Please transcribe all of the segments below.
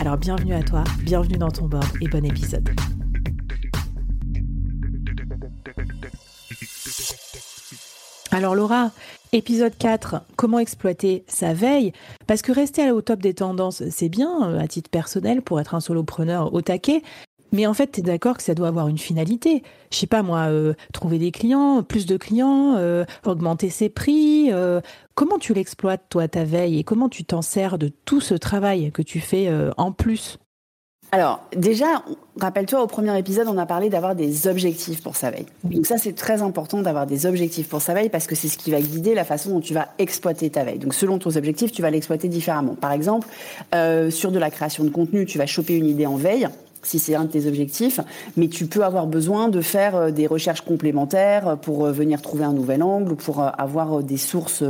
Alors bienvenue à toi, bienvenue dans ton board et bon épisode. Alors Laura, épisode 4, comment exploiter sa veille? Parce que rester au top des tendances, c'est bien euh, à titre personnel pour être un solopreneur au taquet, mais en fait, tu es d'accord que ça doit avoir une finalité. Je sais pas moi, euh, trouver des clients, plus de clients, euh, augmenter ses prix. Euh, comment tu l'exploites toi ta veille et comment tu t'en sers de tout ce travail que tu fais en plus? Alors, déjà, rappelle-toi, au premier épisode, on a parlé d'avoir des objectifs pour sa veille. Donc ça, c'est très important d'avoir des objectifs pour sa veille parce que c'est ce qui va guider la façon dont tu vas exploiter ta veille. Donc selon tes objectifs, tu vas l'exploiter différemment. Par exemple, sur de la création de contenu, tu vas choper une idée en veille si c'est un de tes objectifs, mais tu peux avoir besoin de faire euh, des recherches complémentaires pour euh, venir trouver un nouvel angle ou pour euh, avoir des sources,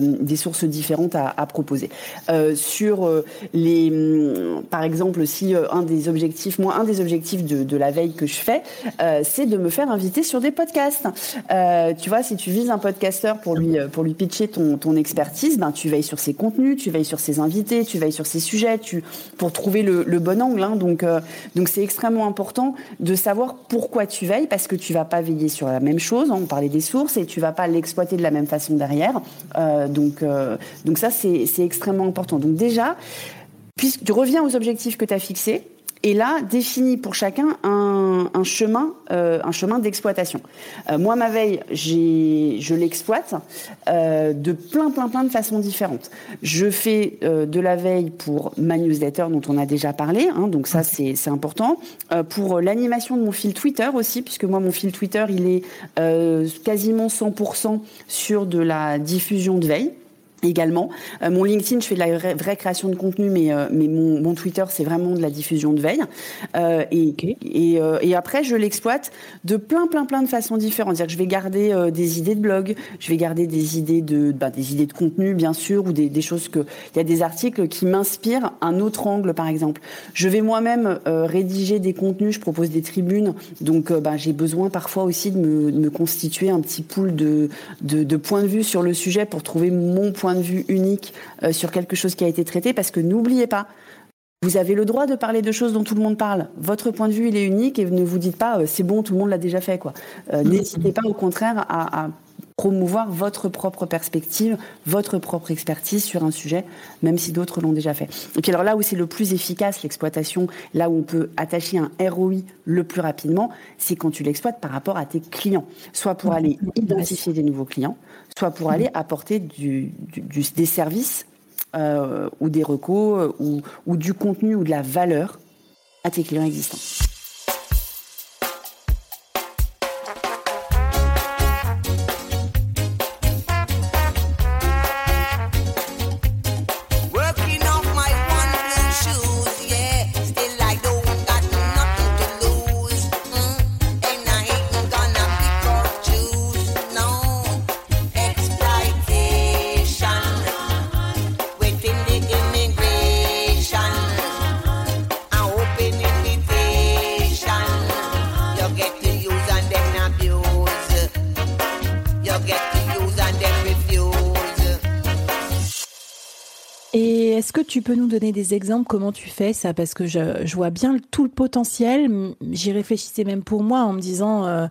des sources différentes à, à proposer. Euh, sur les, hum, par exemple, si un des objectifs, moi, un des objectifs de, de la veille que je fais, euh, c'est de me faire inviter sur des podcasts. Euh, tu vois, si tu vises un podcasteur pour lui, pour lui pitcher ton, ton expertise, ben tu veilles sur ses contenus, tu veilles sur ses invités, tu veilles sur ses sujets, tu pour trouver le, le bon angle. Hein, donc donc c'est extrêmement important de savoir pourquoi tu veilles, parce que tu vas pas veiller sur la même chose, hein, on parlait des sources, et tu vas pas l'exploiter de la même façon derrière. Euh, donc, euh, donc ça, c'est extrêmement important. Donc déjà, puisque tu reviens aux objectifs que tu as fixés, et là définit pour chacun un, chemin, euh, un chemin d'exploitation. Euh, moi, ma veille, je l'exploite euh, de plein, plein, plein de façons différentes. Je fais de la veille pour ma newsletter dont on a déjà parlé, hein, donc ça c'est important. Pour l'animation de mon fil Twitter aussi, puisque moi mon fil Twitter il est quasiment 100% sur de la diffusion de veille également. Euh, mon LinkedIn, je fais de la vraie, création de contenu, mais, euh, mais mon, mon Twitter, c'est vraiment de la diffusion de veille. Euh, et, okay. et, et, après, je l'exploite de plein, plein, plein de façons différentes. C'est-à-dire que je vais garder des idées de blog, je vais garder des idées de, bah, des idées de contenu, bien sûr, ou des, des choses que... Il y a des articles qui m'inspirent un autre angle, par exemple. Je vais moi-même rédiger des contenus, je propose des tribunes, donc bah, j'ai besoin parfois aussi de me, de me, constituer un petit pool de, de, de points de vue sur le sujet pour trouver mon point de vue unique euh, sur quelque chose qui a été traité, parce que n'oubliez pas, vous avez le droit de parler de choses dont tout le monde parle. Votre point de vue, il est unique et ne vous dites pas euh, c'est bon, tout le monde l'a déjà fait. quoi. Euh, N'hésitez pas au contraire à, promouvoir votre propre perspective, votre propre expertise sur un sujet, même si d'autres l'ont déjà fait. Et puis alors là où c'est le plus efficace, l'exploitation, là où on peut attacher un ROI le plus rapidement, c'est quand tu l'exploites par rapport à tes clients. Soit pour aller identifier des nouveaux clients, soit pour aller apporter du, du, du, des services euh, ou des recos ou, ou du contenu ou de la valeur à tes clients existants. Est-ce que tu peux nous donner des exemples? Comment tu fais ça? Parce que je, vois bien tout le potentiel. J'y réfléchissais même pour moi en me disant, euh,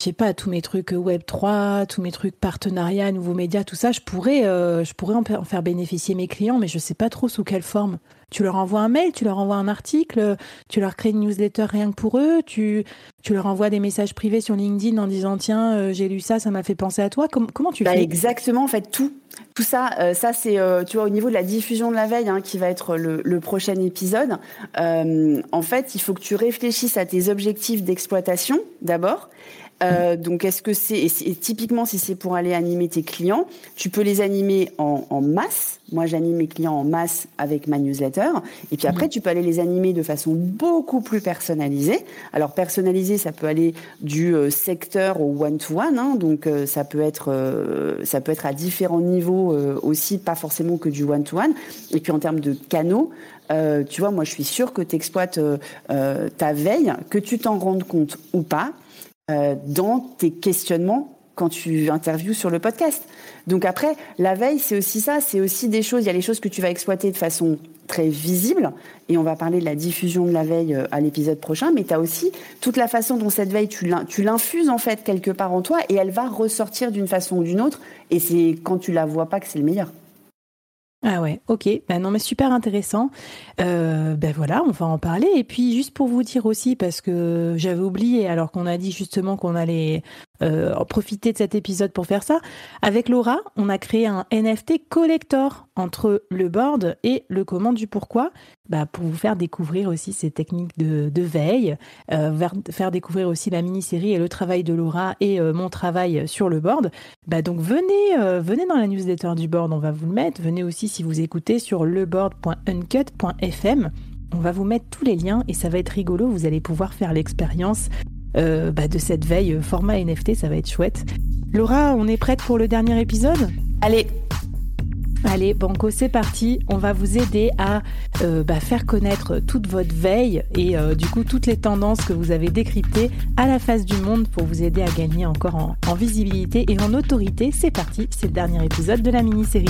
je sais pas, tous mes trucs Web 3, tous mes trucs partenariats, nouveaux médias, tout ça, je pourrais, euh, en, faire bénéficier mes clients, mais je sais pas trop sous quelle forme. Tu leur envoies un mail, tu leur envoies un article, tu leur crées une newsletter rien que pour eux, tu, tu leur envoies des messages privés sur LinkedIn en disant tiens, euh, j'ai lu ça, ça m'a fait penser à toi. comment tu bah, fais? Exactement, en fait, tout. Tout ça, euh, ça c'est, euh, tu vois, au niveau de la diffusion de la veille, hein, qui va être le, prochain épisode. en fait, il faut que tu réfléchisses à tes objectifs d'exploitation d'abord. Euh, donc, est-ce que c'est et typiquement si c'est pour aller animer tes clients, tu peux les animer en, en masse. Moi, j'anime mes clients en masse avec ma newsletter. Et puis après, mm. tu peux aller les animer de façon beaucoup plus personnalisée. Alors, personnalisé, ça peut aller du euh, secteur au one-to-one. Hein, donc, euh, ça peut être ça peut être à différents niveaux aussi, pas forcément que du one-to-one. Et puis, en termes de canaux, tu vois, moi, je suis sûre que tu exploites ta veille, que tu t'en rendes compte ou pas. Euh, dans tes questionnements quand tu interviews sur le podcast. Donc après, la veille, c'est aussi ça, c'est aussi des choses, il y a les choses que tu vas exploiter de façon très visible, et on va parler de la diffusion de la veille euh, à l'épisode prochain, mais tu as aussi toute la façon dont cette veille, tu l'infuses en fait quelque part en toi, et elle va ressortir d'une façon ou d'une autre, et c'est quand tu la vois pas que c'est le meilleur. Ah ouais, ok. Ben non, mais super intéressant. Euh, ben voilà, on va en parler. Et puis juste pour vous dire aussi, parce que j'avais oublié, alors qu'on a dit justement qu'on allait euh, profiter de cet épisode pour faire ça. Avec Laura, on a créé un NFT collector entre le board et le comment du pourquoi, bah, pour vous faire découvrir aussi ces techniques de, veille, euh, faire découvrir aussi la mini-série et le travail de Laura et euh, mon travail sur le board. Bah, donc venez, venez dans la newsletter du board, on va vous le mettre. Venez aussi si vous écoutez sur leboard.uncut.fm. On va vous mettre tous les liens et ça va être rigolo. Vous allez pouvoir faire l'expérience euh, bah, de cette veille euh, format NFT, ça va être chouette. Laura, on est prête pour le dernier épisode? Allez Allez, Banco, c'est parti. On va vous aider à euh, bah, faire connaître toute votre veille et du coup toutes les tendances que vous avez décryptées à la face du monde pour vous aider à gagner encore en visibilité et en autorité. C'est parti, c'est le dernier épisode de la mini-série.